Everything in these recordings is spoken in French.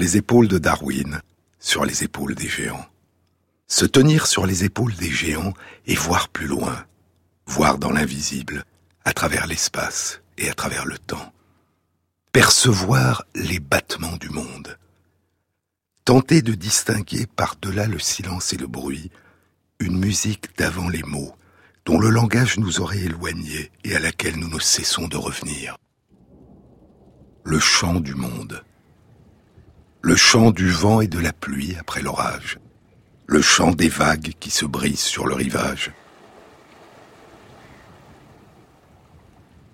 les épaules de Darwin, sur les épaules des géants. Se tenir sur les épaules des géants et voir plus loin, voir dans l'invisible, à travers l'espace et à travers le temps. Percevoir les battements du monde. Tenter de distinguer par-delà le silence et le bruit une musique d'avant les mots, dont le langage nous aurait éloignés et à laquelle nous ne cessons de revenir. Le chant du monde. Le chant du vent et de la pluie après l'orage. Le chant des vagues qui se brisent sur le rivage.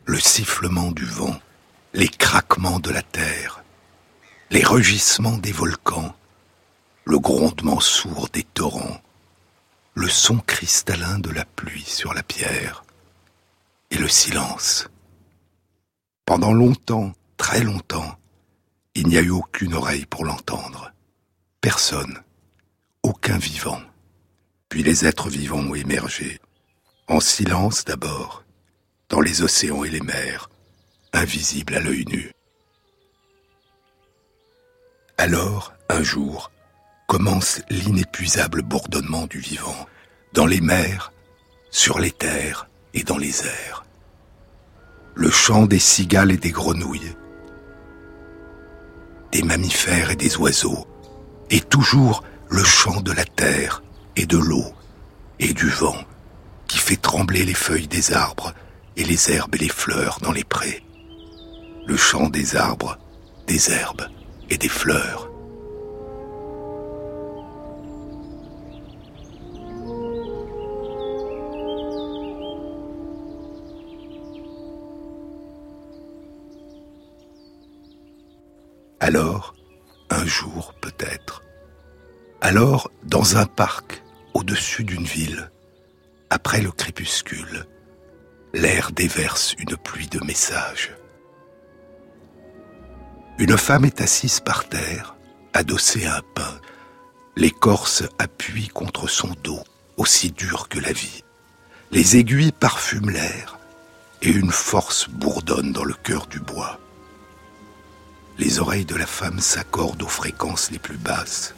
Le sifflement du vent, les craquements de la terre, les rugissements des volcans, le grondement sourd des torrents, le son cristallin de la pluie sur la pierre et le silence. Pendant longtemps, très longtemps, il n'y a eu aucune oreille pour l'entendre. Personne, aucun vivant. Puis les êtres vivants ont émergé, en silence d'abord, dans les océans et les mers, invisibles à l'œil nu. Alors, un jour, commence l'inépuisable bourdonnement du vivant, dans les mers, sur les terres et dans les airs. Le chant des cigales et des grenouilles, des mammifères et des oiseaux, et toujours le chant de la terre et de l'eau et du vent qui fait trembler les feuilles des arbres et les herbes et les fleurs dans les prés. Le chant des arbres, des herbes et des fleurs. Alors, un jour peut-être, alors dans un parc au-dessus d'une ville, après le crépuscule, l'air déverse une pluie de messages. Une femme est assise par terre, adossée à un pain. L'écorce appuie contre son dos, aussi dur que la vie. Les aiguilles parfument l'air, et une force bourdonne dans le cœur du bois les oreilles de la femme s'accordent aux fréquences les plus basses.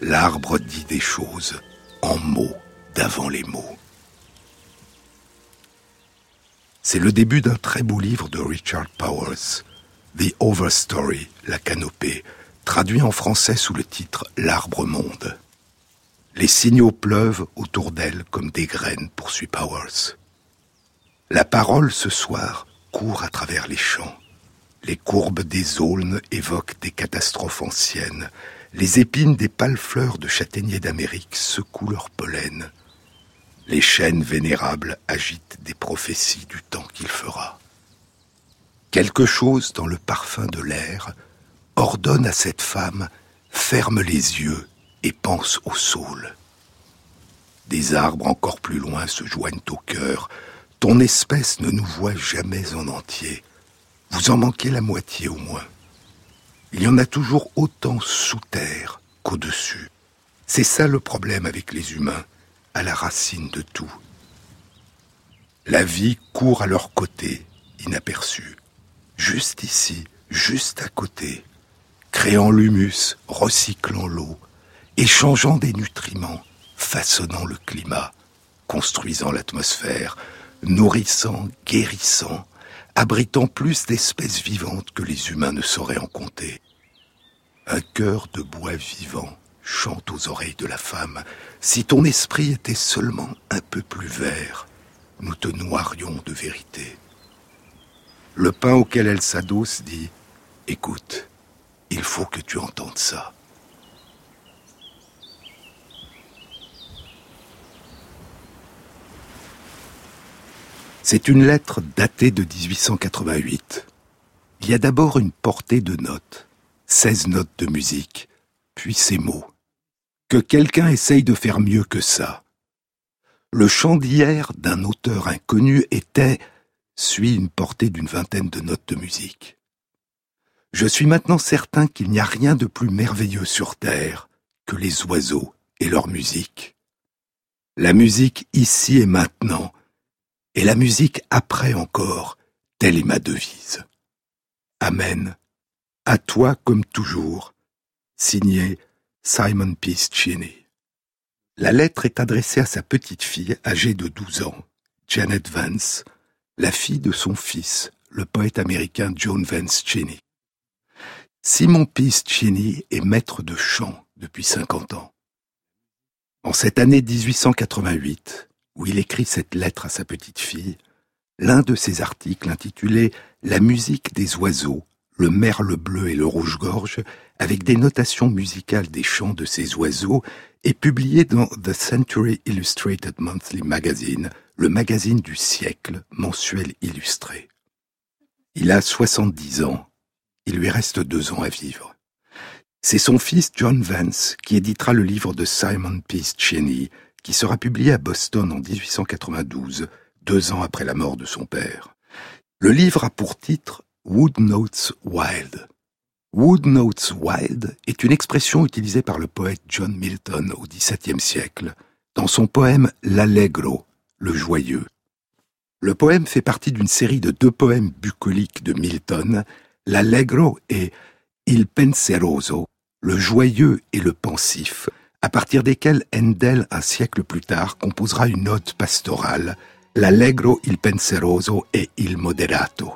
L'arbre dit des choses en mots d'avant les mots. C'est le début d'un très beau livre de Richard Powers, The Overstory, la canopée, traduit en français sous le titre L'arbre monde. Les signaux pleuvent autour d'elle comme des graines, poursuit Powers. La parole ce soir court à travers les champs. Les courbes des aulnes évoquent des catastrophes anciennes. Les épines des pâles fleurs de châtaignier d'Amérique secouent leur pollen. Les chênes vénérables agitent des prophéties du temps qu'il fera. Quelque chose dans le parfum de l'air ordonne à cette femme ferme les yeux et pense au saule. Des arbres encore plus loin se joignent au cœur. Ton espèce ne nous voit jamais en entier. Vous en manquez la moitié au moins. Il y en a toujours autant sous terre qu'au-dessus. C'est ça le problème avec les humains, à la racine de tout. La vie court à leur côté, inaperçue. Juste ici, juste à côté, créant l'humus, recyclant l'eau, échangeant des nutriments, façonnant le climat, construisant l'atmosphère, nourrissant, guérissant, abritant plus d'espèces vivantes que les humains ne sauraient en compter. Un cœur de bois vivant chante aux oreilles de la femme. Si ton esprit était seulement un peu plus vert, nous te noierions de vérité. Le pain auquel elle s'adosse dit Écoute, il faut que tu entendes ça. C'est une lettre datée de 1888. Il y a d'abord une portée de notes, 16 notes de musique, puis ces mots. Que quelqu'un essaye de faire mieux que ça. Le chant d'hier d'un auteur inconnu était, suit une portée d'une vingtaine de notes de musique. Je suis maintenant certain qu'il n'y a rien de plus merveilleux sur Terre que les oiseaux et leur musique. La musique ici et maintenant et la musique après encore, telle est ma devise. Amen, À toi comme toujours. Signé Simon Peace Cheney. La lettre est adressée à sa petite fille âgée de 12 ans, Janet Vance, la fille de son fils, le poète américain John Vance Cheney. Simon Peace Cheney est maître de chant depuis 50 ans. En cette année 1888, où il écrit cette lettre à sa petite fille, l'un de ses articles intitulé La musique des oiseaux, le merle bleu et le rouge-gorge, avec des notations musicales des chants de ces oiseaux, est publié dans The Century Illustrated Monthly Magazine, le magazine du siècle mensuel illustré. Il a 70 ans. Il lui reste deux ans à vivre. C'est son fils John Vance qui éditera le livre de Simon Peace Cheney, qui sera publié à Boston en 1892, deux ans après la mort de son père. Le livre a pour titre Wood Notes Wild. Wood Notes Wild est une expression utilisée par le poète John Milton au XVIIe siècle dans son poème L'Allegro, le joyeux. Le poème fait partie d'une série de deux poèmes bucoliques de Milton, L'Allegro et Il Penseroso, le joyeux et le pensif, à partir desquels Handel, un siècle plus tard, composera une note pastorale, l'Allegro, il Penseroso et il Moderato.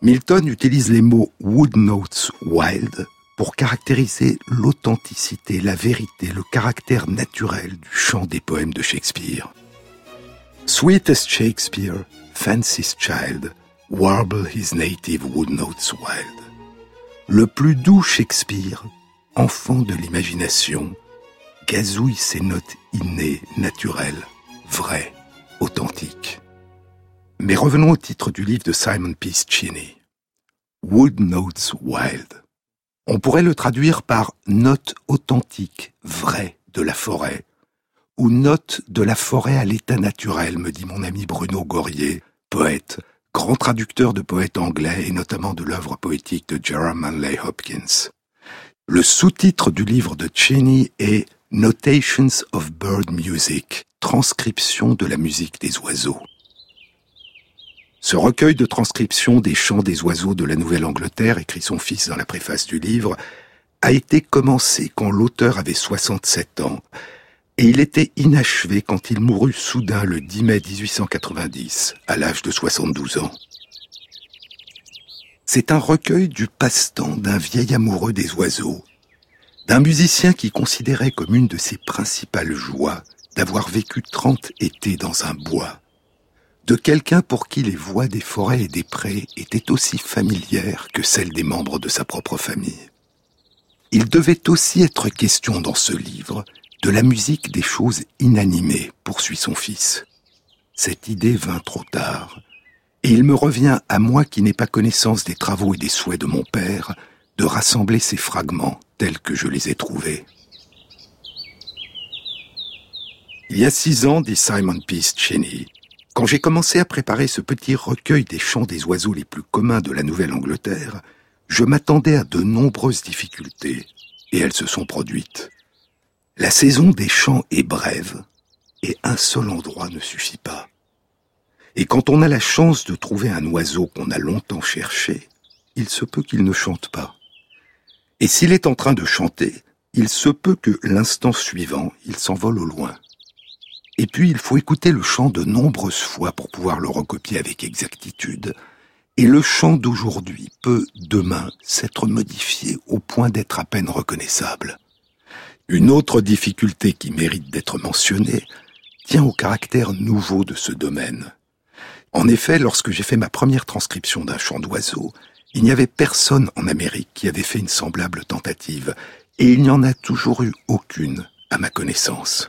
Milton utilise les mots wood notes wild pour caractériser l'authenticité, la vérité, le caractère naturel du chant des poèmes de Shakespeare. Sweetest Shakespeare, fanciest child, warble his native wood notes wild. Le plus doux Shakespeare, enfant de l'imagination, gazouille ses notes innées, naturelles, vraies, authentiques. Mais revenons au titre du livre de Simon Peace Cheney. Wood Notes Wild. On pourrait le traduire par notes authentiques, vraies de la forêt, ou notes de la forêt à l'état naturel, me dit mon ami Bruno Gorier, poète, grand traducteur de poètes anglais et notamment de l'œuvre poétique de Jerome Manley Hopkins. Le sous-titre du livre de Cheney est Notations of Bird Music, transcription de la musique des oiseaux. Ce recueil de transcription des chants des oiseaux de la Nouvelle-Angleterre, écrit son fils dans la préface du livre, a été commencé quand l'auteur avait 67 ans, et il était inachevé quand il mourut soudain le 10 mai 1890, à l'âge de 72 ans. C'est un recueil du passe-temps d'un vieil amoureux des oiseaux, d'un musicien qui considérait comme une de ses principales joies d'avoir vécu trente étés dans un bois, de quelqu'un pour qui les voix des forêts et des prés étaient aussi familières que celles des membres de sa propre famille. Il devait aussi être question dans ce livre de la musique des choses inanimées, poursuit son fils. Cette idée vint trop tard, et il me revient à moi qui n'ai pas connaissance des travaux et des souhaits de mon père, de rassembler ces fragments tels que je les ai trouvés. Il y a six ans, dit Simon Peace Cheney, quand j'ai commencé à préparer ce petit recueil des chants des oiseaux les plus communs de la Nouvelle-Angleterre, je m'attendais à de nombreuses difficultés, et elles se sont produites. La saison des chants est brève, et un seul endroit ne suffit pas. Et quand on a la chance de trouver un oiseau qu'on a longtemps cherché, il se peut qu'il ne chante pas. Et s'il est en train de chanter, il se peut que l'instant suivant, il s'envole au loin. Et puis il faut écouter le chant de nombreuses fois pour pouvoir le recopier avec exactitude. Et le chant d'aujourd'hui peut, demain, s'être modifié au point d'être à peine reconnaissable. Une autre difficulté qui mérite d'être mentionnée tient au caractère nouveau de ce domaine. En effet, lorsque j'ai fait ma première transcription d'un chant d'oiseau, il n'y avait personne en Amérique qui avait fait une semblable tentative, et il n'y en a toujours eu aucune à ma connaissance.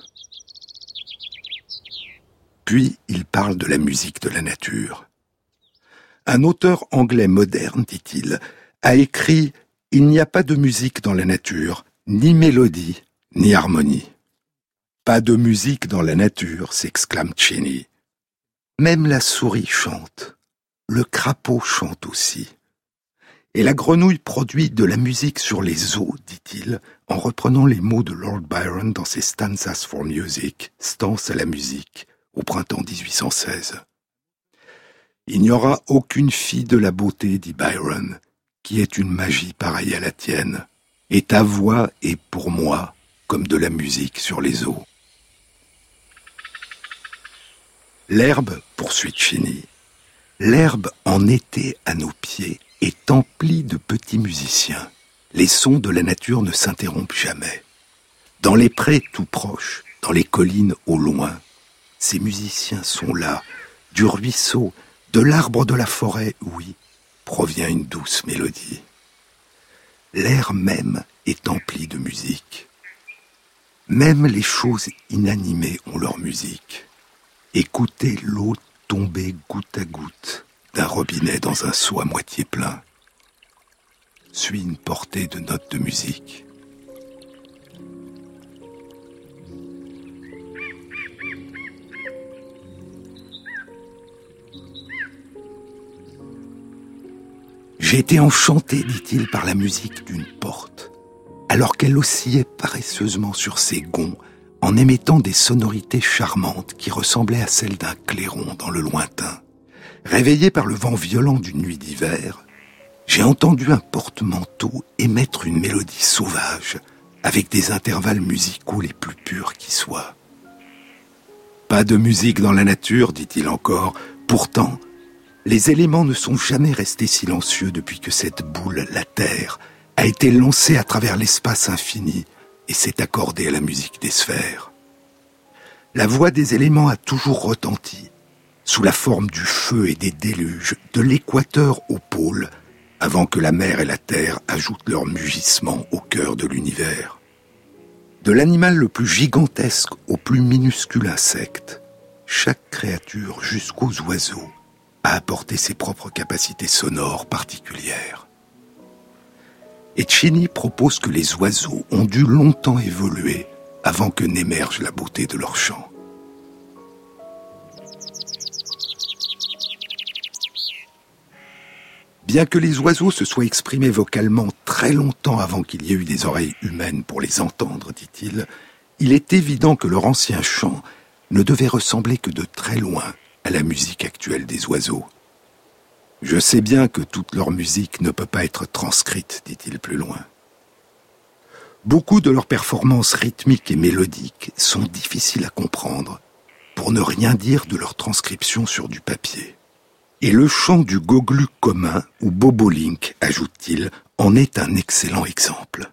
Puis il parle de la musique de la nature. Un auteur anglais moderne, dit-il, a écrit Il n'y a pas de musique dans la nature, ni mélodie, ni harmonie. Pas de musique dans la nature, s'exclame Cheney. Même la souris chante. Le crapaud chante aussi. Et la grenouille produit de la musique sur les eaux, dit-il, en reprenant les mots de Lord Byron dans ses Stanzas for Music, stances à la musique, au printemps 1816. Il n'y aura aucune fille de la beauté, dit Byron, qui est une magie pareille à la tienne, et ta voix est pour moi comme de la musique sur les eaux. L'herbe, poursuit Chini, l'herbe en été à nos pieds est emplie de petits musiciens. Les sons de la nature ne s'interrompent jamais. Dans les prés tout proches, dans les collines au loin, ces musiciens sont là, du ruisseau, de l'arbre de la forêt, oui, provient une douce mélodie. L'air même est empli de musique. Même les choses inanimées ont leur musique. Écoutez l'eau tomber goutte à goutte d'un robinet dans un seau à moitié plein. Suit une portée de notes de musique. J'ai été enchanté, dit-il, par la musique d'une porte, alors qu'elle oscillait paresseusement sur ses gonds en émettant des sonorités charmantes qui ressemblaient à celles d'un clairon dans le lointain. Réveillé par le vent violent d'une nuit d'hiver, j'ai entendu un porte-manteau émettre une mélodie sauvage, avec des intervalles musicaux les plus purs qui soient. Pas de musique dans la nature, dit-il encore, pourtant les éléments ne sont jamais restés silencieux depuis que cette boule, la Terre, a été lancée à travers l'espace infini et s'est accordée à la musique des sphères. La voix des éléments a toujours retenti, sous la forme du feu et des déluges, de l'équateur au pôle, avant que la mer et la terre ajoutent leur mugissement au cœur de l'univers. De l'animal le plus gigantesque au plus minuscule insecte, chaque créature jusqu'aux oiseaux a apporté ses propres capacités sonores particulières. Et Chini propose que les oiseaux ont dû longtemps évoluer avant que n'émerge la beauté de leur chant. Bien que les oiseaux se soient exprimés vocalement très longtemps avant qu'il y ait eu des oreilles humaines pour les entendre, dit-il, il est évident que leur ancien chant ne devait ressembler que de très loin à la musique actuelle des oiseaux. Je sais bien que toute leur musique ne peut pas être transcrite, dit-il plus loin. Beaucoup de leurs performances rythmiques et mélodiques sont difficiles à comprendre, pour ne rien dire de leur transcription sur du papier. Et le chant du goglu commun, ou bobolink, ajoute-t-il, en est un excellent exemple.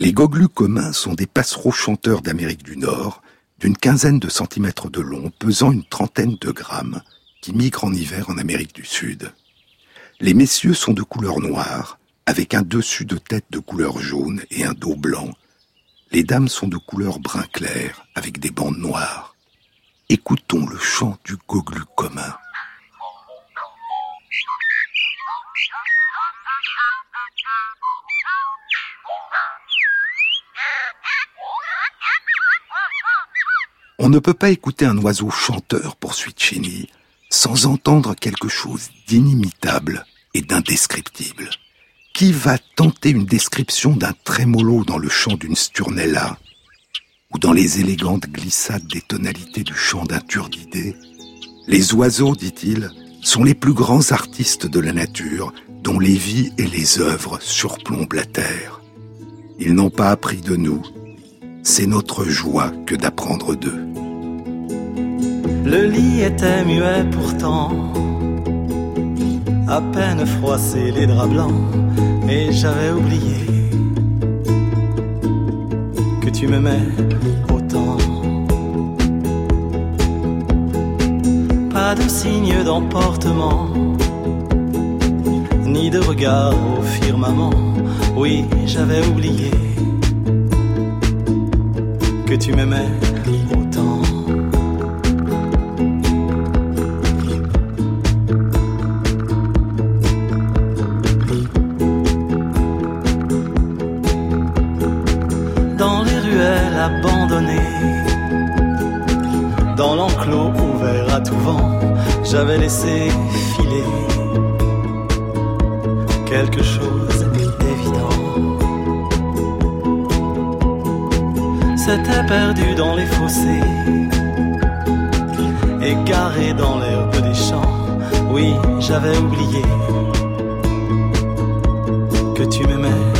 Les goglus communs sont des passereaux chanteurs d'Amérique du Nord, d'une quinzaine de centimètres de long, pesant une trentaine de grammes, qui migrent en hiver en Amérique du Sud. Les messieurs sont de couleur noire, avec un dessus de tête de couleur jaune et un dos blanc. Les dames sont de couleur brun clair, avec des bandes noires. Écoutons le chant du goglu commun. On ne peut pas écouter un oiseau chanteur, poursuit Cheney, sans entendre quelque chose d'inimitable et d'indescriptible. Qui va tenter une description d'un trémolo dans le chant d'une sturnella dans les élégantes glissades des tonalités du chant d'un turdidé Les oiseaux, dit-il, sont les plus grands artistes de la nature dont les vies et les œuvres surplombent la terre. Ils n'ont pas appris de nous, c'est notre joie que d'apprendre d'eux. Le lit était muet pourtant, à peine froissé les draps blancs, et j'avais oublié que tu m'aimais autant. Pas de signe d'emportement, ni de regard au firmament, oui, j'avais oublié que tu m'aimais autant. J'avais laissé filer quelque chose s'était perdu dans les fossés, égaré dans l'herbe des champs. Oui, j'avais oublié que tu m'aimais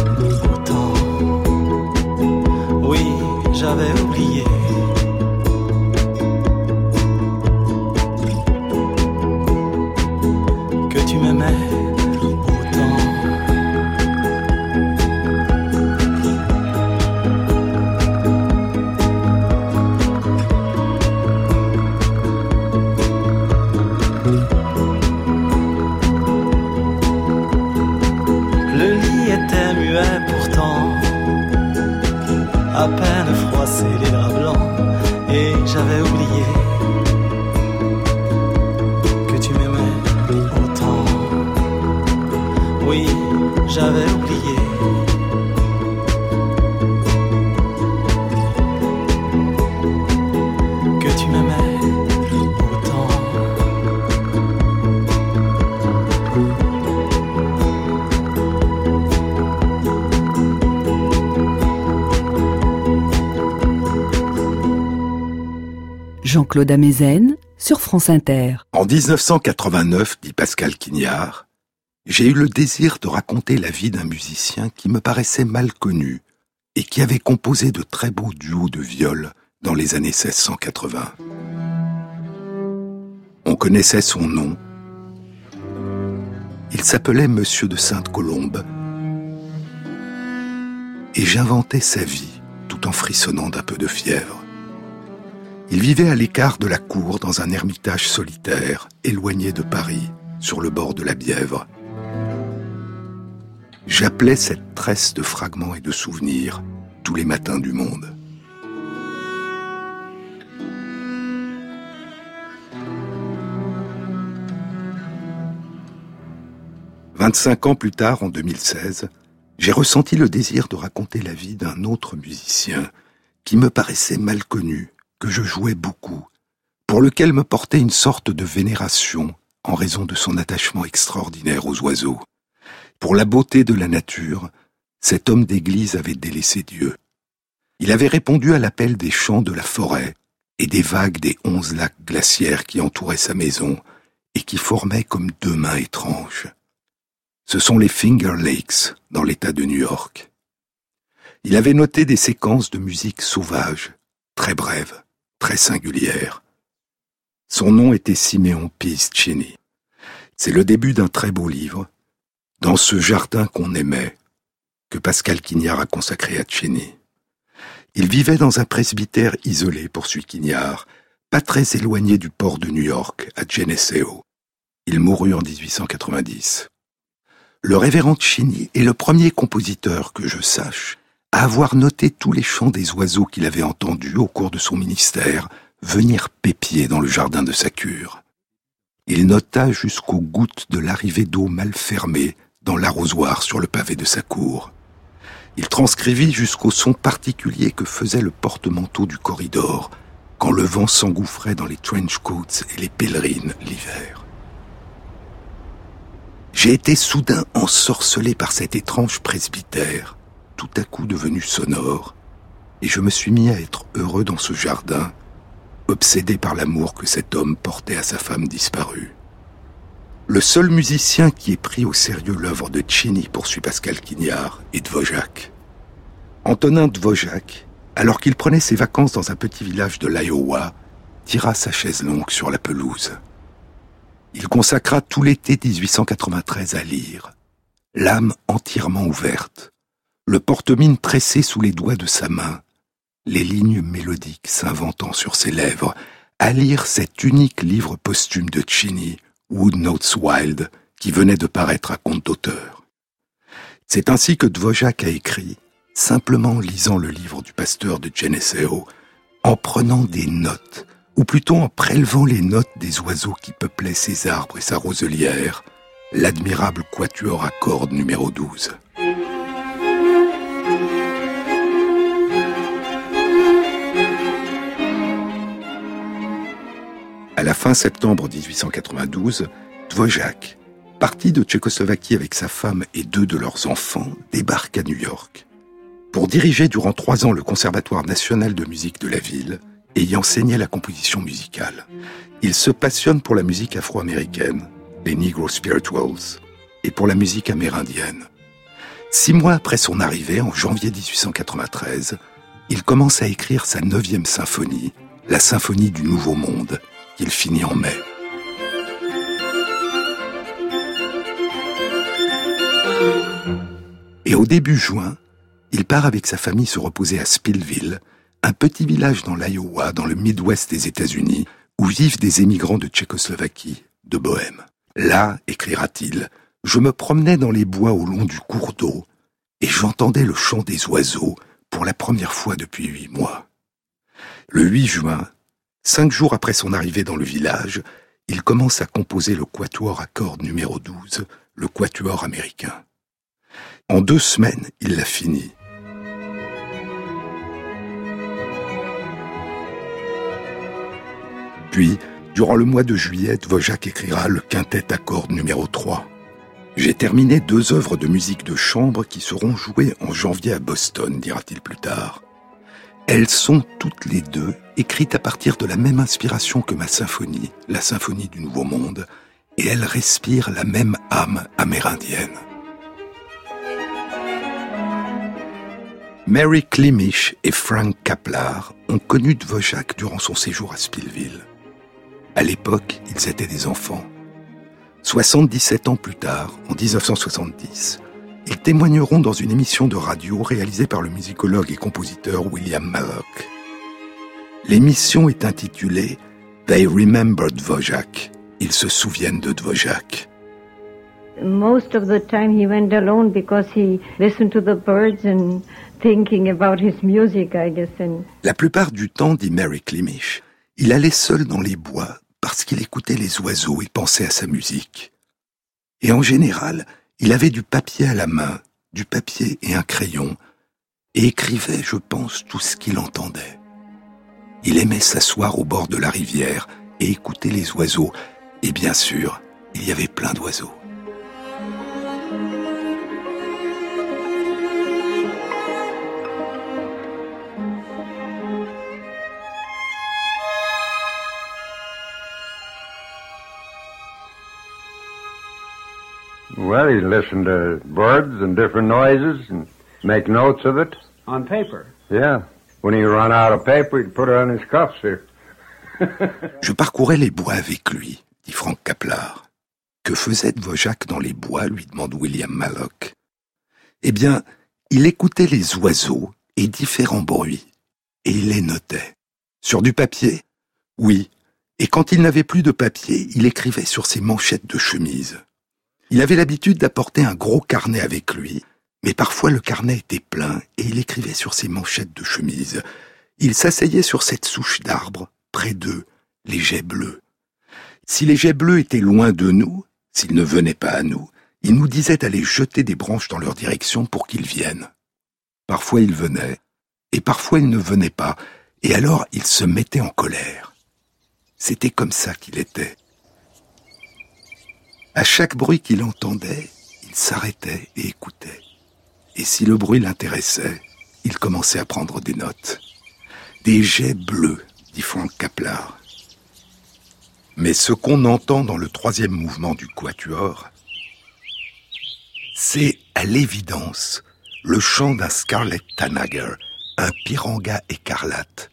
En 1989, dit Pascal Quignard, j'ai eu le désir de raconter la vie d'un musicien qui me paraissait mal connu et qui avait composé de très beaux duos de viol dans les années 1680. On connaissait son nom. Il s'appelait Monsieur de Sainte-Colombe. Et j'inventais sa vie tout en frissonnant d'un peu de fièvre. Il vivait à l'écart de la cour dans un ermitage solitaire, éloigné de Paris, sur le bord de la Bièvre. J'appelais cette tresse de fragments et de souvenirs tous les matins du monde. Vingt-cinq ans plus tard, en 2016, j'ai ressenti le désir de raconter la vie d'un autre musicien qui me paraissait mal connu, que je jouais beaucoup, pour lequel me portait une sorte de vénération en raison de son attachement extraordinaire aux oiseaux. Pour la beauté de la nature, cet homme d'église avait délaissé Dieu. Il avait répondu à l'appel des chants de la forêt et des vagues des onze lacs glaciaires qui entouraient sa maison et qui formaient comme deux mains étranges. Ce sont les Finger Lakes dans l'État de New York. Il avait noté des séquences de musique sauvage, très brèves, très singulières. Son nom était Simeon Piscini. C'est le début d'un très beau livre, Dans ce jardin qu'on aimait, que Pascal Quignard a consacré à Cheney. Il vivait dans un presbytère isolé, poursuit Quignard, pas très éloigné du port de New York, à Geneseo. Il mourut en 1890. Le révérend Cheney est le premier compositeur que je sache avoir noté tous les chants des oiseaux qu'il avait entendus au cours de son ministère venir pépier dans le jardin de sa cure. Il nota jusqu'aux gouttes de l'arrivée d'eau mal fermée dans l'arrosoir sur le pavé de sa cour. Il transcrivit jusqu'au son particulier que faisait le porte-manteau du corridor quand le vent s'engouffrait dans les trench coats et les pèlerines l'hiver. J'ai été soudain ensorcelé par cet étrange presbytère, tout à coup devenu sonore, et je me suis mis à être heureux dans ce jardin, obsédé par l'amour que cet homme portait à sa femme disparue. Le seul musicien qui ait pris au sérieux l'œuvre de Chini, poursuit Pascal Quignard, est Dvorak. Antonin Dvorak, alors qu'il prenait ses vacances dans un petit village de l'Iowa, tira sa chaise longue sur la pelouse. Il consacra tout l'été 1893 à lire, l'âme entièrement ouverte, le porte-mine tressé sous les doigts de sa main, les lignes mélodiques s'inventant sur ses lèvres, à lire cet unique livre posthume de Cheney, Wood Notes Wild, qui venait de paraître à compte d'auteur. C'est ainsi que Dvorak a écrit, simplement en lisant le livre du pasteur de Geneseo, en prenant des notes, ou plutôt en prélevant les notes des oiseaux qui peuplaient ses arbres et sa roselière, l'admirable quatuor à cordes numéro 12. À la fin septembre 1892, Dvorak, parti de Tchécoslovaquie avec sa femme et deux de leurs enfants, débarque à New York. Pour diriger durant trois ans le Conservatoire national de musique de la ville et y enseigner la composition musicale, il se passionne pour la musique afro-américaine, les Negro Spirituals, et pour la musique amérindienne. Six mois après son arrivée, en janvier 1893, il commence à écrire sa neuvième symphonie, la symphonie du Nouveau Monde, qu'il finit en mai. Et au début juin, il part avec sa famille se reposer à Spillville, un petit village dans l'Iowa, dans le Midwest des États-Unis, où vivent des émigrants de Tchécoslovaquie, de Bohême. Là, écrira-t-il, je me promenais dans les bois au long du cours d'eau, et j'entendais le chant des oiseaux pour la première fois depuis huit mois. Le 8 juin, cinq jours après son arrivée dans le village, il commence à composer le quatuor à cordes numéro 12, le quatuor américain. En deux semaines, il l'a fini. Puis, durant le mois de juillet, Dvorak écrira le quintet à cordes numéro 3. J'ai terminé deux œuvres de musique de chambre qui seront jouées en janvier à Boston, dira-t-il plus tard. Elles sont toutes les deux écrites à partir de la même inspiration que ma symphonie, la symphonie du Nouveau Monde, et elles respirent la même âme amérindienne. Mary Klimisch et Frank Kaplar ont connu Dvorak durant son séjour à Spillville. À l'époque, ils étaient des enfants. 77 ans plus tard, en 1970, ils témoigneront dans une émission de radio réalisée par le musicologue et compositeur William Mallock. L'émission est intitulée They Remember Dvorak. Ils se souviennent de Dvorak. Most of the time he went alone because he listened to the birds and thinking about his music, I guess. And... La plupart du temps, dit Mary Klimisch, il allait seul dans les bois parce qu'il écoutait les oiseaux et pensait à sa musique. Et en général, il avait du papier à la main, du papier et un crayon, et écrivait, je pense, tout ce qu'il entendait. Il aimait s'asseoir au bord de la rivière et écouter les oiseaux, et bien sûr, il y avait plein d'oiseaux. Well, he'd listen to birds and different noises and make notes of it. On paper? Yeah. When he run out of paper, he'd put it on his cuffs here. Je parcourais les bois avec lui, dit Frank Kaplar. Que faisait Dvorak dans les bois lui demande William Mallock. Eh bien, il écoutait les oiseaux et différents bruits, et il les notait. Sur du papier? Oui. Et quand il n'avait plus de papier, il écrivait sur ses manchettes de chemise. Il avait l'habitude d'apporter un gros carnet avec lui, mais parfois le carnet était plein et il écrivait sur ses manchettes de chemise. Il s'asseyait sur cette souche d'arbre, près d'eux, les jets bleus. Si les jets bleus étaient loin de nous, s'ils ne venaient pas à nous, il nous disait d'aller jeter des branches dans leur direction pour qu'ils viennent. Parfois ils venaient, et parfois ils ne venaient pas, et alors il se mettait en colère. C'était comme ça qu'il était. À chaque bruit qu'il entendait, il s'arrêtait et écoutait. Et si le bruit l'intéressait, il commençait à prendre des notes. Des jets bleus, dit Frank Kaplar. Mais ce qu'on entend dans le troisième mouvement du quatuor, c'est à l'évidence le chant d'un Scarlet Tanager, un piranga écarlate,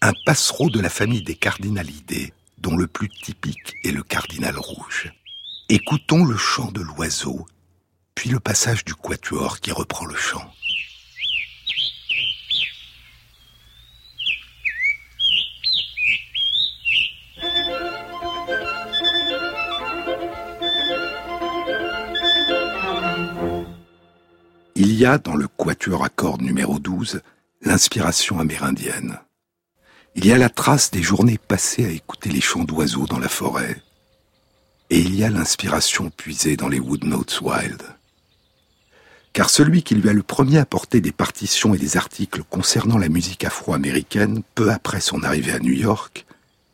un passereau de la famille des cardinalidés, dont le plus typique est le cardinal rouge. Écoutons le chant de l'oiseau, puis le passage du quatuor qui reprend le chant. Il y a dans le quatuor à cordes numéro 12 l'inspiration amérindienne. Il y a la trace des journées passées à écouter les chants d'oiseaux dans la forêt, et il y a l'inspiration puisée dans les Wood Notes Wild. Car celui qui lui a le premier apporté des partitions et des articles concernant la musique afro-américaine peu après son arrivée à New York,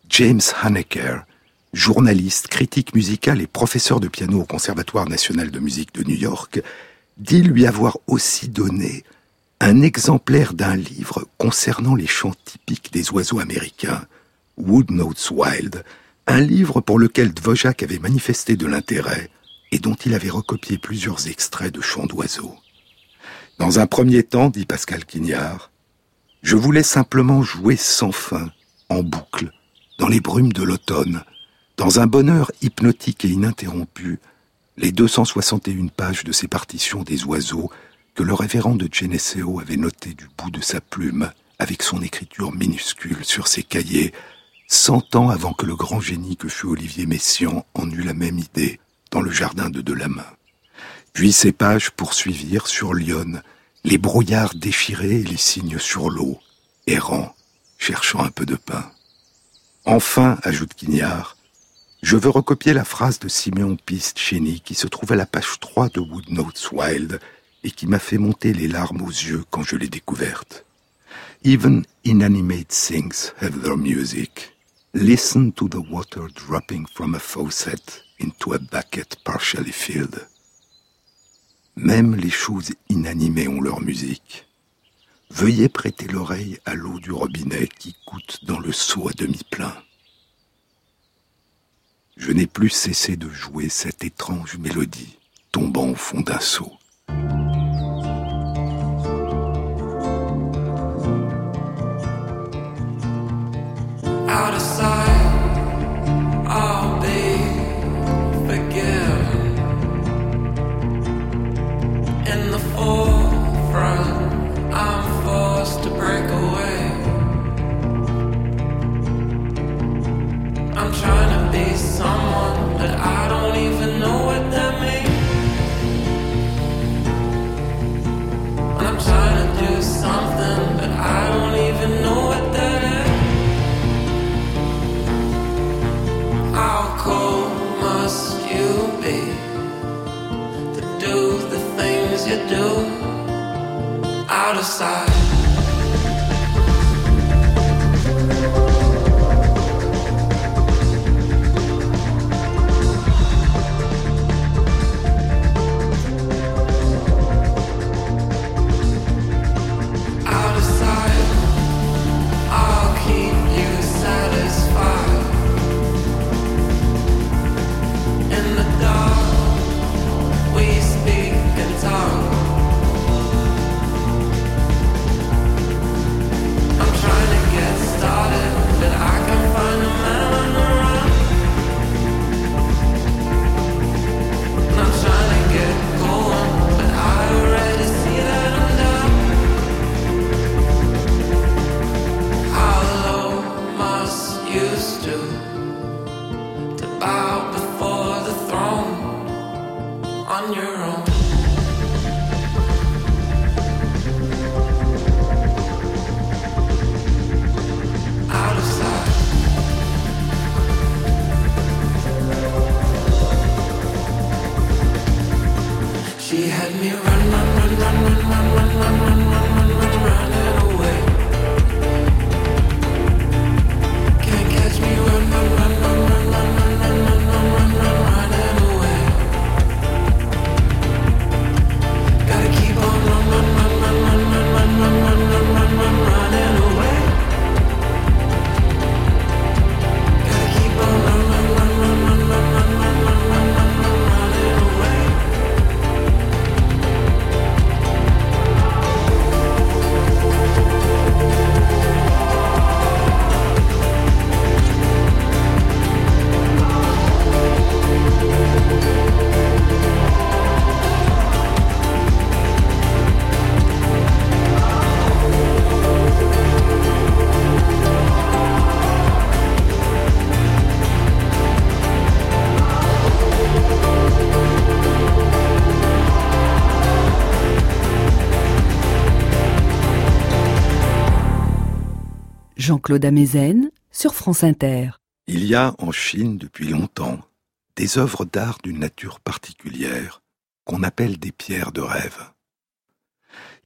James Haneker, journaliste, critique musical et professeur de piano au Conservatoire national de musique de New York, dit lui avoir aussi donné un exemplaire d'un livre concernant les chants typiques des oiseaux américains, Wood Notes Wild, un livre pour lequel Dvorak avait manifesté de l'intérêt et dont il avait recopié plusieurs extraits de chants d'oiseaux. Dans un premier temps, dit Pascal Quignard, je voulais simplement jouer sans fin, en boucle, dans les brumes de l'automne, dans un bonheur hypnotique et ininterrompu, les 261 pages de ces partitions des oiseaux que le révérend de Geneseo avait notées du bout de sa plume, avec son écriture minuscule sur ses cahiers, cent ans avant que le grand génie que fut Olivier Messiaen en eût la même idée dans le jardin de Delamain. Puis ces pages poursuivirent sur Lyon, les brouillards déchirés et les cygnes sur l'eau, errant, cherchant un peu de pain. Enfin, ajoute Quignard, je veux recopier la phrase de Simeon Piste Cheney qui se trouve à la page 3 de Woodnotes Wild et qui m'a fait monter les larmes aux yeux quand je l'ai découverte. Even inanimate things have their music. Listen to the water dropping from a faucet into a bucket partially filled. Même les choses inanimées ont leur musique. Veuillez prêter l'oreille à l'eau du robinet qui coûte dans le seau à demi plein. Je n'ai plus cessé de jouer cette étrange mélodie tombant au fond d'un seau. Jean-Claude Amezen sur France Inter. Il y a en Chine depuis longtemps des œuvres d'art d'une nature particulière qu'on appelle des pierres de rêve.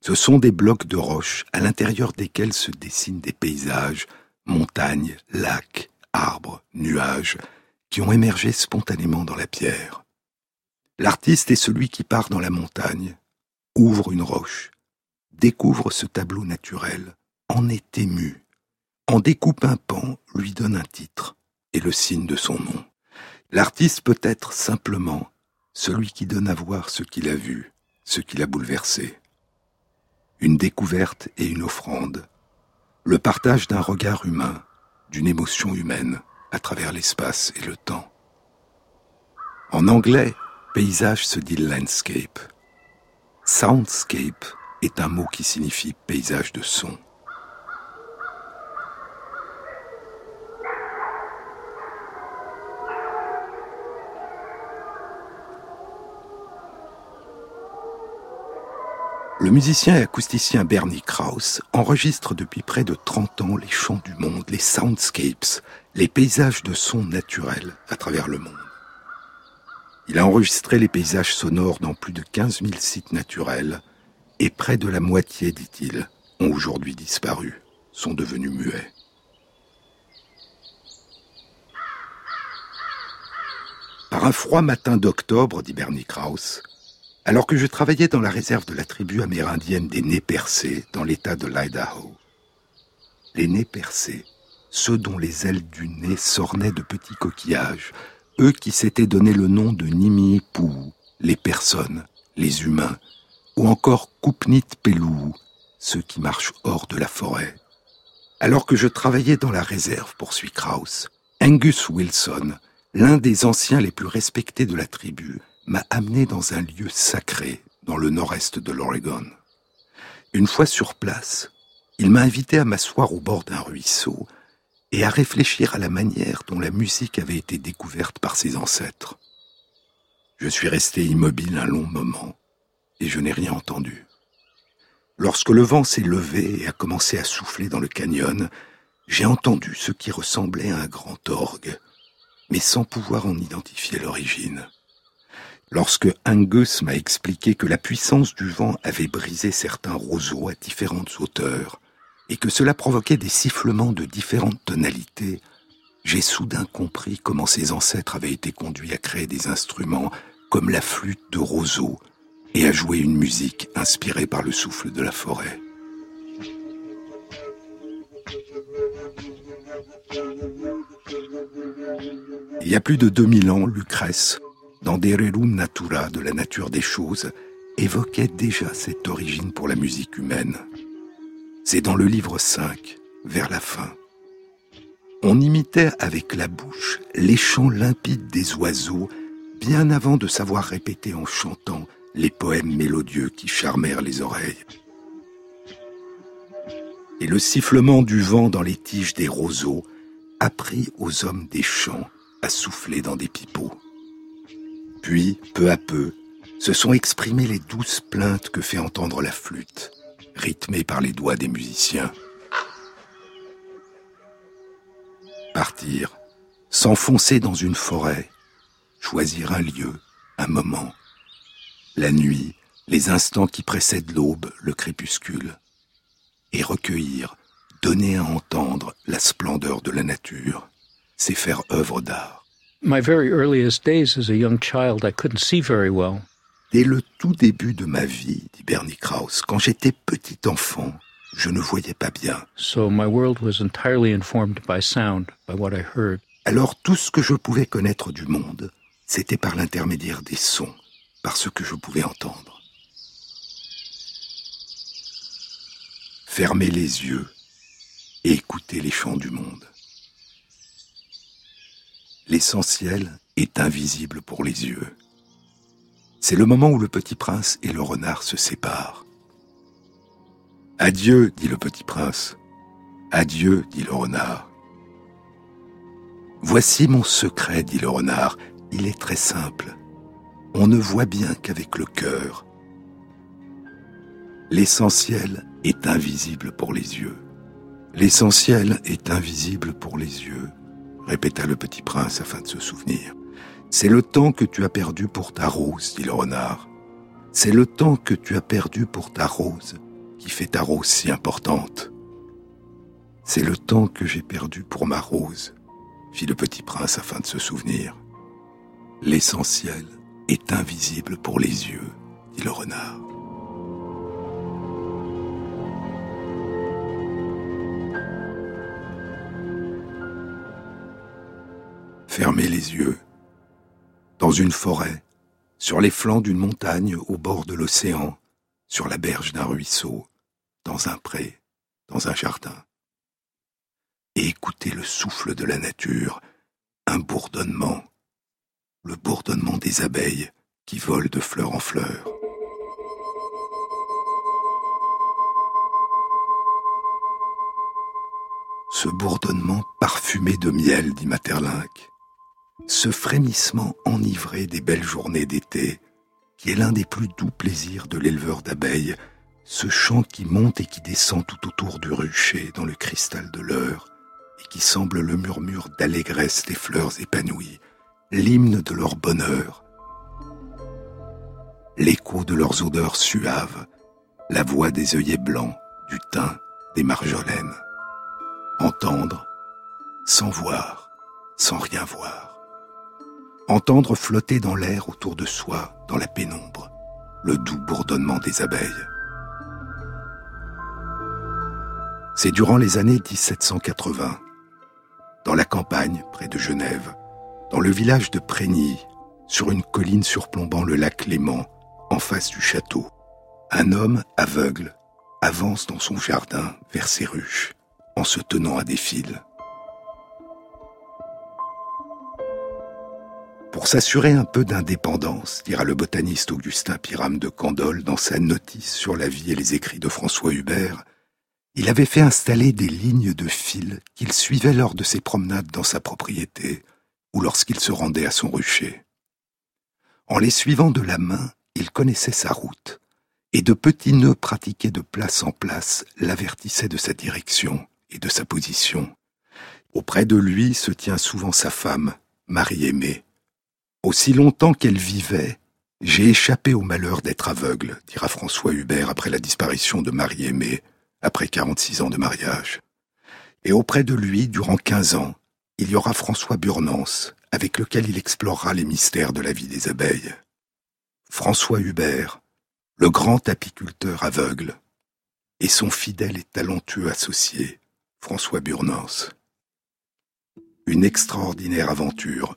Ce sont des blocs de roche à l'intérieur desquels se dessinent des paysages, montagnes, lacs, arbres, nuages, qui ont émergé spontanément dans la pierre. L'artiste est celui qui part dans la montagne, ouvre une roche, découvre ce tableau naturel, en est ému, en découpe un pan, lui donne un titre et le signe de son nom. L'artiste peut être simplement celui qui donne à voir ce qu'il a vu, ce qui l'a bouleversé. une découverte et une offrande, le partage d'un regard humain, d'une émotion humaine à travers l'espace et le temps. En anglais, paysage se dit landscape. Soundscape est un mot qui signifie paysage de son. Le musicien et acousticien Bernie Krauss enregistre depuis près de 30 ans les chants du monde, les soundscapes, les paysages de son naturels à travers le monde. Il a enregistré les paysages sonores dans plus de 15 000 sites naturels et près de la moitié, dit-il, ont aujourd'hui disparu, sont devenus muets. Par un froid matin d'octobre, dit Bernie Krauss, alors que je travaillais dans la réserve de la tribu amérindienne des nez percés dans l'état de l'Idaho. Les nez percés, ceux dont les ailes du nez s'ornaient de petits coquillages, eux qui s'étaient donné le nom de Nimi-Pou, les personnes, les humains, ou encore Kupnit Pelou, ceux qui marchent hors de la forêt. Alors que je travaillais dans la réserve, poursuit Krauss, Angus Wilson, l'un des anciens les plus respectés de la tribu, m'a amené dans un lieu sacré dans le nord-est de l'Oregon. Une fois sur place, il m'a invité à m'asseoir au bord d'un ruisseau et à réfléchir à la manière dont la musique avait été découverte par ses ancêtres. Je suis resté immobile un long moment et je n'ai rien entendu. Lorsque le vent s'est levé et a commencé à souffler dans le canyon, j'ai entendu ce qui ressemblait à un grand orgue, mais sans pouvoir en identifier l'origine. Lorsque Angus m'a expliqué que la puissance du vent avait brisé certains roseaux à différentes hauteurs et que cela provoquait des sifflements de différentes tonalités, j'ai soudain compris comment ses ancêtres avaient été conduits à créer des instruments comme la flûte de roseau et à jouer une musique inspirée par le souffle de la forêt. Il y a plus de 2000 ans, Lucrèce, dans des Rerum Natura de la nature des choses, évoquait déjà cette origine pour la musique humaine. C'est dans le livre 5, vers la fin. On imitait avec la bouche les chants limpides des oiseaux bien avant de savoir répéter en chantant les poèmes mélodieux qui charmèrent les oreilles. Et le sifflement du vent dans les tiges des roseaux apprit aux hommes des champs à souffler dans des pipeaux. Puis, peu à peu, se sont exprimées les douces plaintes que fait entendre la flûte, rythmée par les doigts des musiciens. Partir, s'enfoncer dans une forêt, choisir un lieu, un moment, la nuit, les instants qui précèdent l'aube, le crépuscule, et recueillir, donner à entendre la splendeur de la nature, c'est faire œuvre d'art. My very earliest days as a young child, I couldn't see very well. Dès le tout début de ma vie, dit Bernie Krauss, quand j'étais petit enfant, je ne voyais pas bien. So my world was entirely informed by sound, by what I heard. Alors tout ce que je pouvais connaître du monde, c'était par l'intermédiaire des sons, par ce que je pouvais entendre. Fermer les yeux et écouter les chants du monde. L'essentiel est invisible pour les yeux. C'est le moment où le petit prince et le renard se séparent. Adieu, dit le petit prince. Adieu, dit le renard. Voici mon secret, dit le renard. Il est très simple. On ne voit bien qu'avec le cœur. L'essentiel est invisible pour les yeux. L'essentiel est invisible pour les yeux, répéta le petit prince afin de se souvenir. C'est le temps que tu as perdu pour ta rose, dit le renard. C'est le temps que tu as perdu pour ta rose qui fait ta rose si importante. C'est le temps que j'ai perdu pour ma rose, fit le petit prince afin de se souvenir. L'essentiel est invisible pour les yeux, dit le renard. Fermez les yeux. Dans une forêt, sur les flancs d'une montagne, au bord de l'océan, sur la berge d'un ruisseau, dans un pré, dans un jardin. Et écoutez le souffle de la nature, un bourdonnement, le bourdonnement des abeilles qui volent de fleur en fleur. Ce bourdonnement parfumé de miel, dit Materlinck, ce frémissement enivré des belles journées d'été, qui est l'un des plus doux plaisirs de l'éleveur d'abeilles, ce chant qui monte et qui descend tout autour du rucher dans le cristal de l'heure, et qui semble le murmure d'allégresse des fleurs épanouies, l'hymne de leur bonheur, l'écho de leurs odeurs suaves, la voix des œillets blancs, du thym, des marjolaines. Entendre, sans voir, sans rien voir. Entendre flotter dans l'air autour de soi, dans la pénombre, le doux bourdonnement des abeilles. C'est durant les années 1780, dans la campagne, près de Genève, dans le village de Prégny, sur une colline surplombant le lac Léman, en face du château, un homme aveugle avance dans son jardin vers ses ruches, en se tenant à des fils. Pour s'assurer un peu d'indépendance, dira le botaniste Augustin Pyram de Candolle dans sa notice sur la vie et les écrits de François Hubert, il avait fait installer des lignes de fils qu'il suivait lors de ses promenades dans sa propriété ou lorsqu'il se rendait à son rucher. En les suivant de la main, il connaissait sa route, et de petits nœuds pratiqués de place en place l'avertissaient de sa direction et de sa position. Auprès de lui se tient souvent sa femme, Marie aimée. Aussi longtemps qu'elle vivait, j'ai échappé au malheur d'être aveugle, dira François Hubert après la disparition de Marie aimée, après 46 ans de mariage. Et auprès de lui, durant 15 ans, il y aura François Burnance, avec lequel il explorera les mystères de la vie des abeilles. François Hubert, le grand apiculteur aveugle, et son fidèle et talentueux associé, François Burnance. Une extraordinaire aventure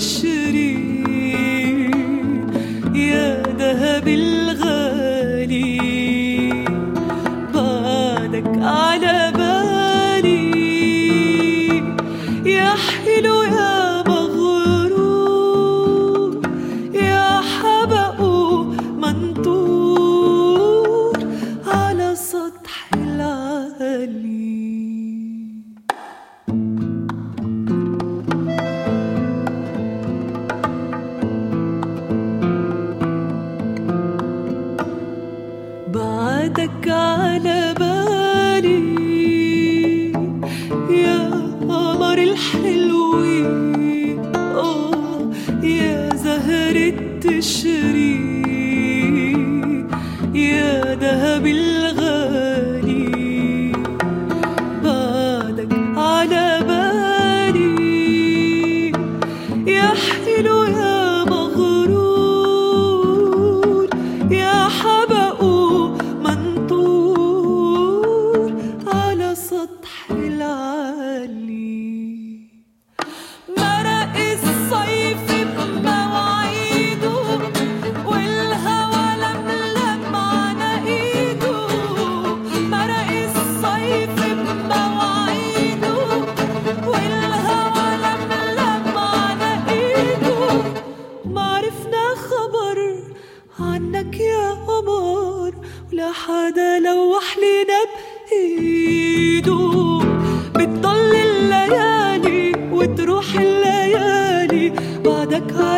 الشرير. يا ذهب الله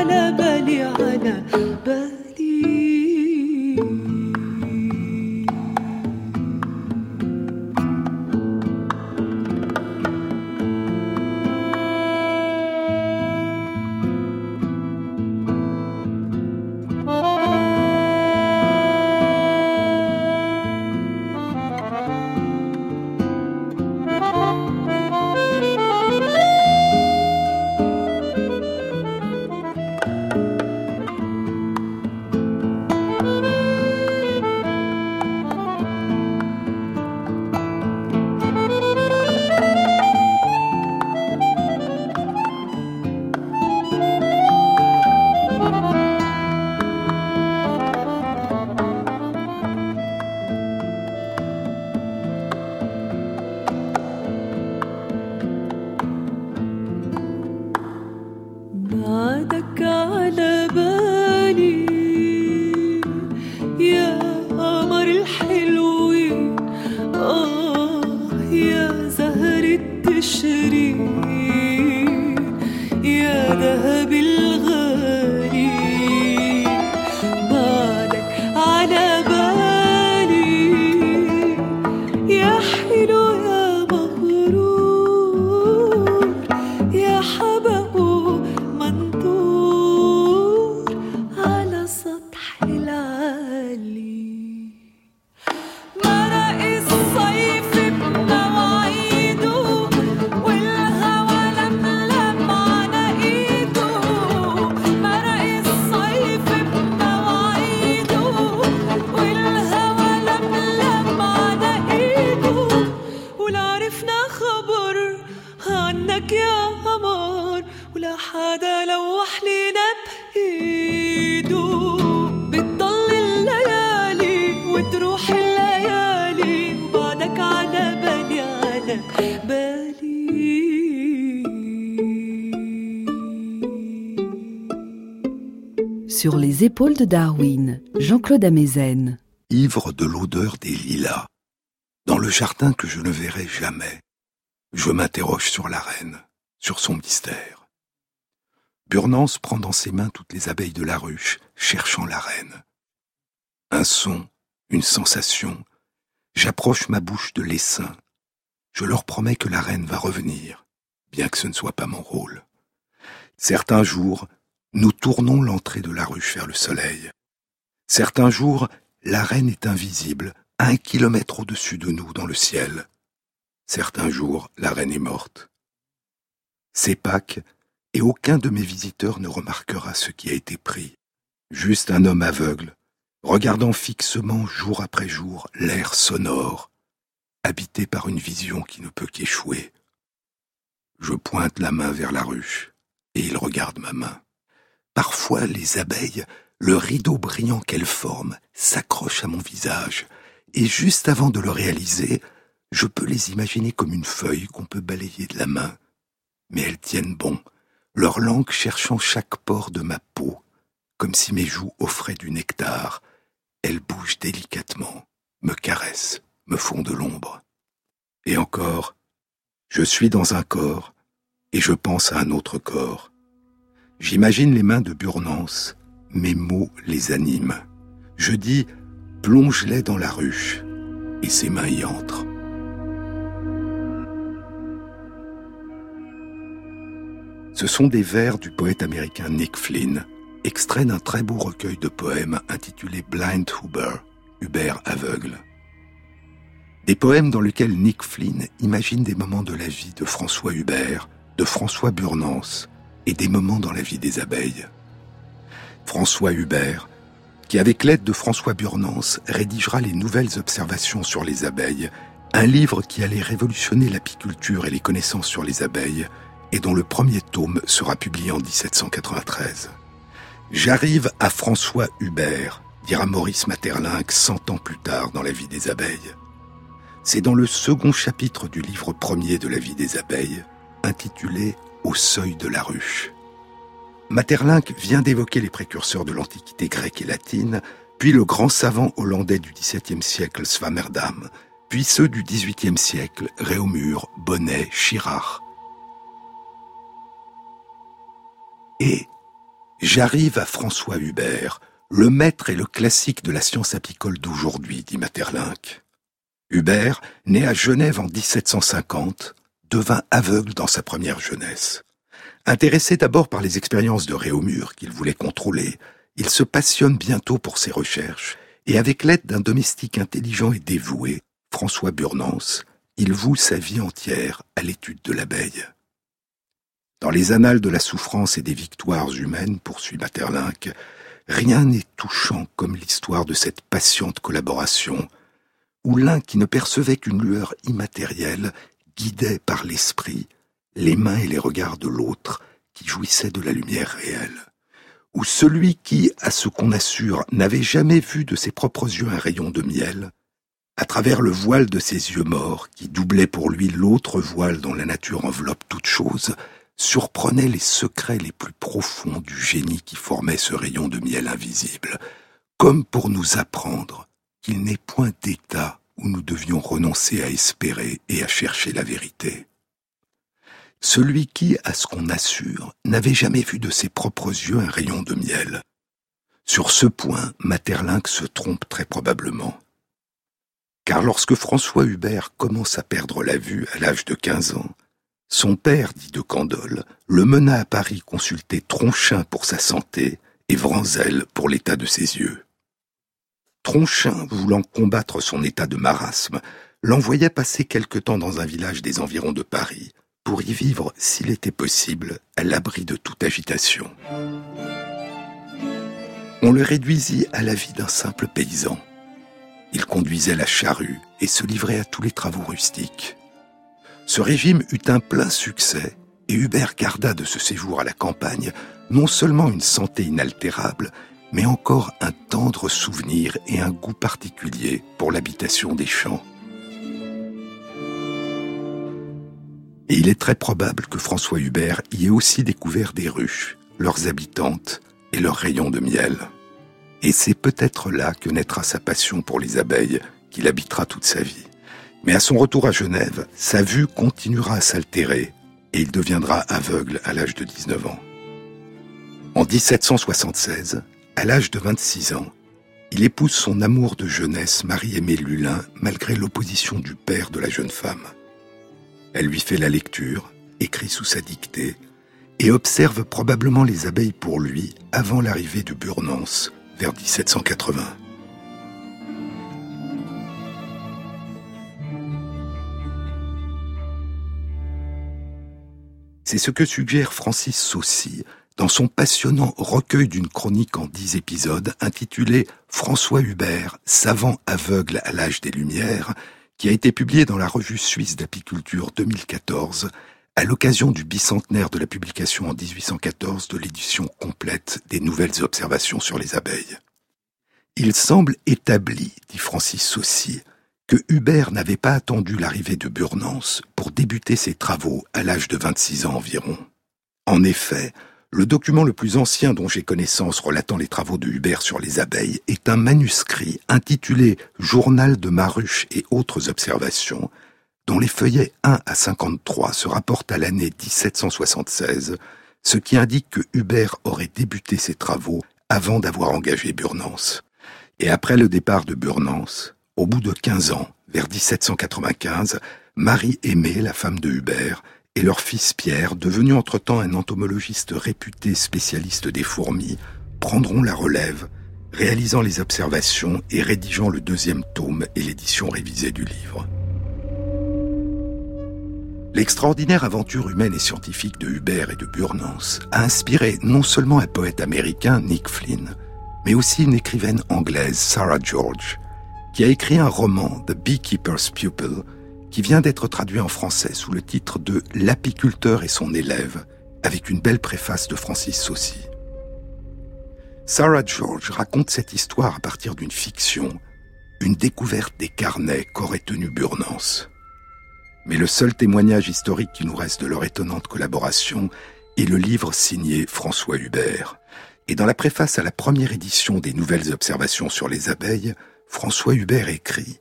على بالي على بالي les épaules de Darwin, Jean-Claude Amezen. ivre de l'odeur des lilas, dans le jardin que je ne verrai jamais, je m'interroge sur la reine, sur son mystère. Burnance prend dans ses mains toutes les abeilles de la ruche, cherchant la reine. Un son, une sensation, j'approche ma bouche de l'essaim. Je leur promets que la reine va revenir, bien que ce ne soit pas mon rôle. Certains jours, nous tournons l'entrée de la ruche vers le soleil. Certains jours, la reine est invisible, un kilomètre au-dessus de nous dans le ciel. Certains jours, la reine est morte. C'est Pâques, et aucun de mes visiteurs ne remarquera ce qui a été pris. Juste un homme aveugle, regardant fixement jour après jour l'air sonore, habité par une vision qui ne peut qu'échouer. Je pointe la main vers la ruche, et il regarde ma main. Parfois les abeilles le rideau brillant qu'elles forment s'accroche à mon visage, et juste avant de le réaliser, je peux les imaginer comme une feuille qu'on peut balayer de la main. Mais elles tiennent bon, leur langue cherchant chaque pore de ma peau, comme si mes joues offraient du nectar. Elles bougent délicatement, me caressent, me font de l'ombre. Et encore, je suis dans un corps, et je pense à un autre corps. J'imagine les mains de Burnance, mes mots les animent. Je dis plonge-les dans la ruche, et ses mains y entrent. Ce sont des vers du poète américain Nick Flynn, extraits d'un très beau recueil de poèmes intitulé Blind Huber, Hubert aveugle. Des poèmes dans lesquels Nick Flynn imagine des moments de la vie de François Hubert, de François Burnance, et des moments dans la vie des abeilles. François Hubert, qui avec l'aide de François Burnance rédigera les nouvelles observations sur les abeilles, un livre qui allait révolutionner l'apiculture et les connaissances sur les abeilles, et dont le premier tome sera publié en 1793. J'arrive à François Hubert, dira Maurice Maeterlinck cent ans plus tard dans la vie des abeilles. C'est dans le second chapitre du livre premier de la vie des abeilles, intitulé Au seuil de la ruche. Maeterlinck vient d'évoquer les précurseurs de l'Antiquité grecque et latine, puis le grand savant hollandais du XVIIe siècle Swammerdam, puis ceux du XVIIIe siècle Réaumur, Bonnet, Chirard. Et j'arrive à François Hubert, le maître et le classique de la science apicole d'aujourd'hui, dit Maeterlinck. Hubert, né à Genève en 1750, devint aveugle dans sa première jeunesse. Intéressé d'abord par les expériences de Réaumur qu'il voulait contrôler, il se passionne bientôt pour ses recherches, et avec l'aide d'un domestique intelligent et dévoué, François Burnance, il voue sa vie entière à l'étude de l'abeille. Dans les annales de la souffrance et des victoires humaines, poursuit Maeterlinck, rien n'est touchant comme l'histoire de cette patiente collaboration, où l'un qui ne percevait qu'une lueur immatérielle guidait par l'esprit les mains et les regards de l'autre qui jouissait de la lumière réelle, où celui qui, à ce qu'on assure, n'avait jamais vu de ses propres yeux un rayon de miel, à travers le voile de ses yeux morts, qui doublait pour lui l'autre voile dont la nature enveloppe toute chose, surprenait les secrets les plus profonds du génie qui formait ce rayon de miel invisible, comme pour nous apprendre qu'il n'est point d'état où nous devions renoncer à espérer et à chercher la vérité. Celui qui, à ce qu'on assure, n'avait jamais vu de ses propres yeux un rayon de miel. Sur ce point, Materlinck se trompe très probablement. Car lorsque François Hubert commence à perdre la vue à l'âge de 15 ans, son père, dit de Candolle, le mena à Paris consulter Tronchin pour sa santé et Vranzel pour l'état de ses yeux. Tronchin, voulant combattre son état de marasme, l'envoya passer quelque temps dans un village des environs de Paris, pour y vivre, s'il était possible, à l'abri de toute agitation. On le réduisit à la vie d'un simple paysan. Il conduisait la charrue et se livrait à tous les travaux rustiques. Ce régime eut un plein succès et Hubert garda de ce séjour à la campagne non seulement une santé inaltérable, mais encore un tendre souvenir et un goût particulier pour l'habitation des champs. Et il est très probable que François Hubert y ait aussi découvert des ruches, leurs habitantes et leurs rayons de miel. Et c'est peut-être là que naîtra sa passion pour les abeilles, qu'il habitera toute sa vie. Mais à son retour à Genève, sa vue continuera à s'altérer et il deviendra aveugle à l'âge de 19 ans. En 1776, à l'âge de 26 ans, il épouse son amour de jeunesse, Marie-Aimée Lulin, malgré l'opposition du père de la jeune femme. Elle lui fait la lecture, écrit sous sa dictée, et observe probablement les abeilles pour lui avant l'arrivée de Burnance, vers 1780. C'est ce que suggère Francis Saucy dans son passionnant recueil d'une chronique en dix épisodes intitulé François Hubert, savant aveugle à l'âge des Lumières, qui a été publié dans la revue suisse d'apiculture 2014 à l'occasion du bicentenaire de la publication en 1814 de l'édition complète des nouvelles observations sur les abeilles. Il semble établi, dit Francis Saucy, que Hubert n'avait pas attendu l'arrivée de Burnance pour débuter ses travaux à l'âge de 26 ans environ. En effet, le document le plus ancien dont j'ai connaissance relatant les travaux de Hubert sur les abeilles est un manuscrit intitulé Journal de Maruche et autres observations, dont les feuillets 1 à 53 se rapportent à l'année 1776, ce qui indique que Hubert aurait débuté ses travaux avant d'avoir engagé Burnance. Et après le départ de Burnance, au bout de 15 ans, vers 1795, Marie Aimée, la femme de Hubert, et leur fils Pierre, devenu entre-temps un entomologiste réputé spécialiste des fourmis, prendront la relève, réalisant les observations et rédigeant le deuxième tome et l'édition révisée du livre. L'extraordinaire aventure humaine et scientifique de Hubert et de Burnance a inspiré non seulement un poète américain, Nick Flynn, mais aussi une écrivaine anglaise, Sarah George, qui a écrit un roman, The Beekeeper's Pupil, qui vient d'être traduit en français sous le titre de L'apiculteur et son élève, avec une belle préface de Francis Saucy. Sarah George raconte cette histoire à partir d'une fiction, une découverte des carnets qu'aurait tenu Burnance. Mais le seul témoignage historique qui nous reste de leur étonnante collaboration est le livre signé François Hubert. Et dans la préface à la première édition des Nouvelles Observations sur les abeilles, François Hubert écrit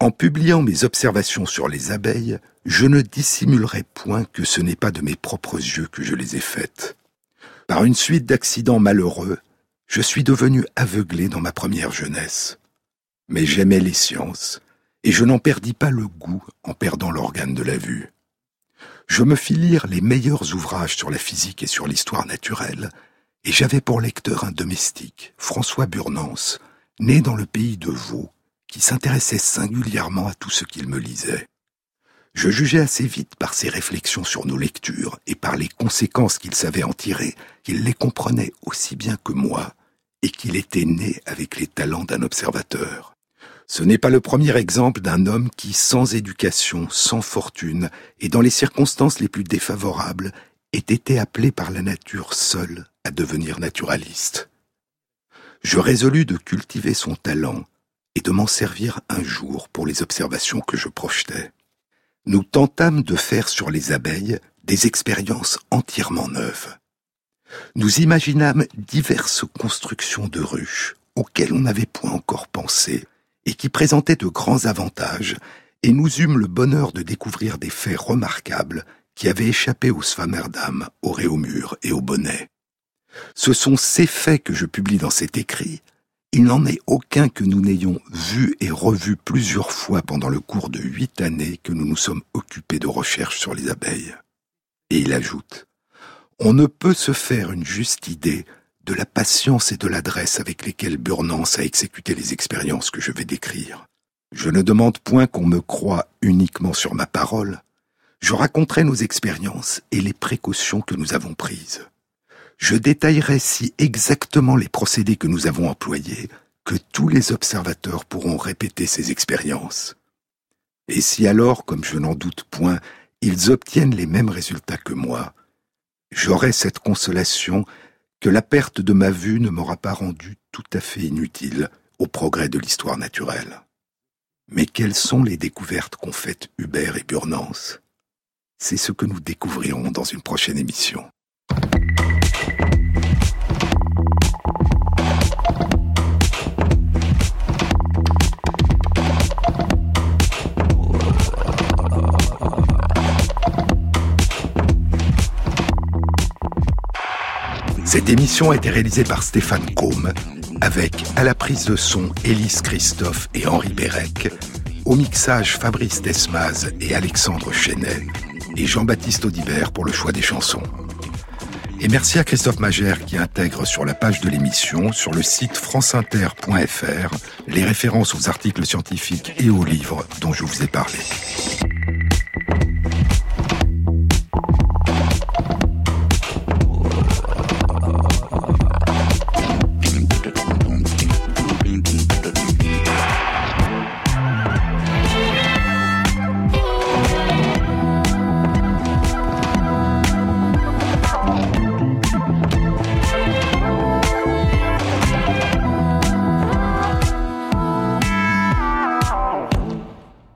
en publiant mes observations sur les abeilles, je ne dissimulerai point que ce n'est pas de mes propres yeux que je les ai faites. Par une suite d'accidents malheureux, je suis devenu aveuglé dans ma première jeunesse. Mais j'aimais les sciences, et je n'en perdis pas le goût en perdant l'organe de la vue. Je me fis lire les meilleurs ouvrages sur la physique et sur l'histoire naturelle, et j'avais pour lecteur un domestique, François Burnance, né dans le pays de Vaud, qui s'intéressait singulièrement à tout ce qu'il me lisait. Je jugeais assez vite par ses réflexions sur nos lectures et par les conséquences qu'il savait en tirer qu'il les comprenait aussi bien que moi et qu'il était né avec les talents d'un observateur. Ce n'est pas le premier exemple d'un homme qui, sans éducation, sans fortune et dans les circonstances les plus défavorables, ait été appelé par la nature seule à devenir naturaliste. Je résolus de cultiver son talent et de m'en servir un jour pour les observations que je projetais. Nous tentâmes de faire sur les abeilles des expériences entièrement neuves. Nous imaginâmes diverses constructions de ruches auxquelles on n'avait point encore pensé et qui présentaient de grands avantages, et nous eûmes le bonheur de découvrir des faits remarquables qui avaient échappé au Swammerdam, au Réaumur et au Bonnet. Ce sont ces faits que je publie dans cet écrit. Il n'en est aucun que nous n'ayons vu et revu plusieurs fois pendant le cours de huit années que nous nous sommes occupés de recherches sur les abeilles. Et il ajoute, On ne peut se faire une juste idée de la patience et de l'adresse avec lesquelles Burnance a exécuté les expériences que je vais décrire. Je ne demande point qu'on me croie uniquement sur ma parole. Je raconterai nos expériences et les précautions que nous avons prises. Je détaillerai si exactement les procédés que nous avons employés que tous les observateurs pourront répéter ces expériences. Et si alors, comme je n'en doute point, ils obtiennent les mêmes résultats que moi, j'aurai cette consolation que la perte de ma vue ne m'aura pas rendu tout à fait inutile au progrès de l'histoire naturelle. Mais quelles sont les découvertes qu'ont faites Hubert et Burnance? C'est ce que nous découvrirons dans une prochaine émission. Cette émission a été réalisée par Stéphane Combe, avec à la prise de son Élise Christophe et Henri Bérec, au mixage Fabrice Desmaz et Alexandre Chenet, et Jean-Baptiste Audibert pour le choix des chansons. Et merci à Christophe Magère qui intègre sur la page de l'émission, sur le site franceinter.fr, les références aux articles scientifiques et aux livres dont je vous ai parlé.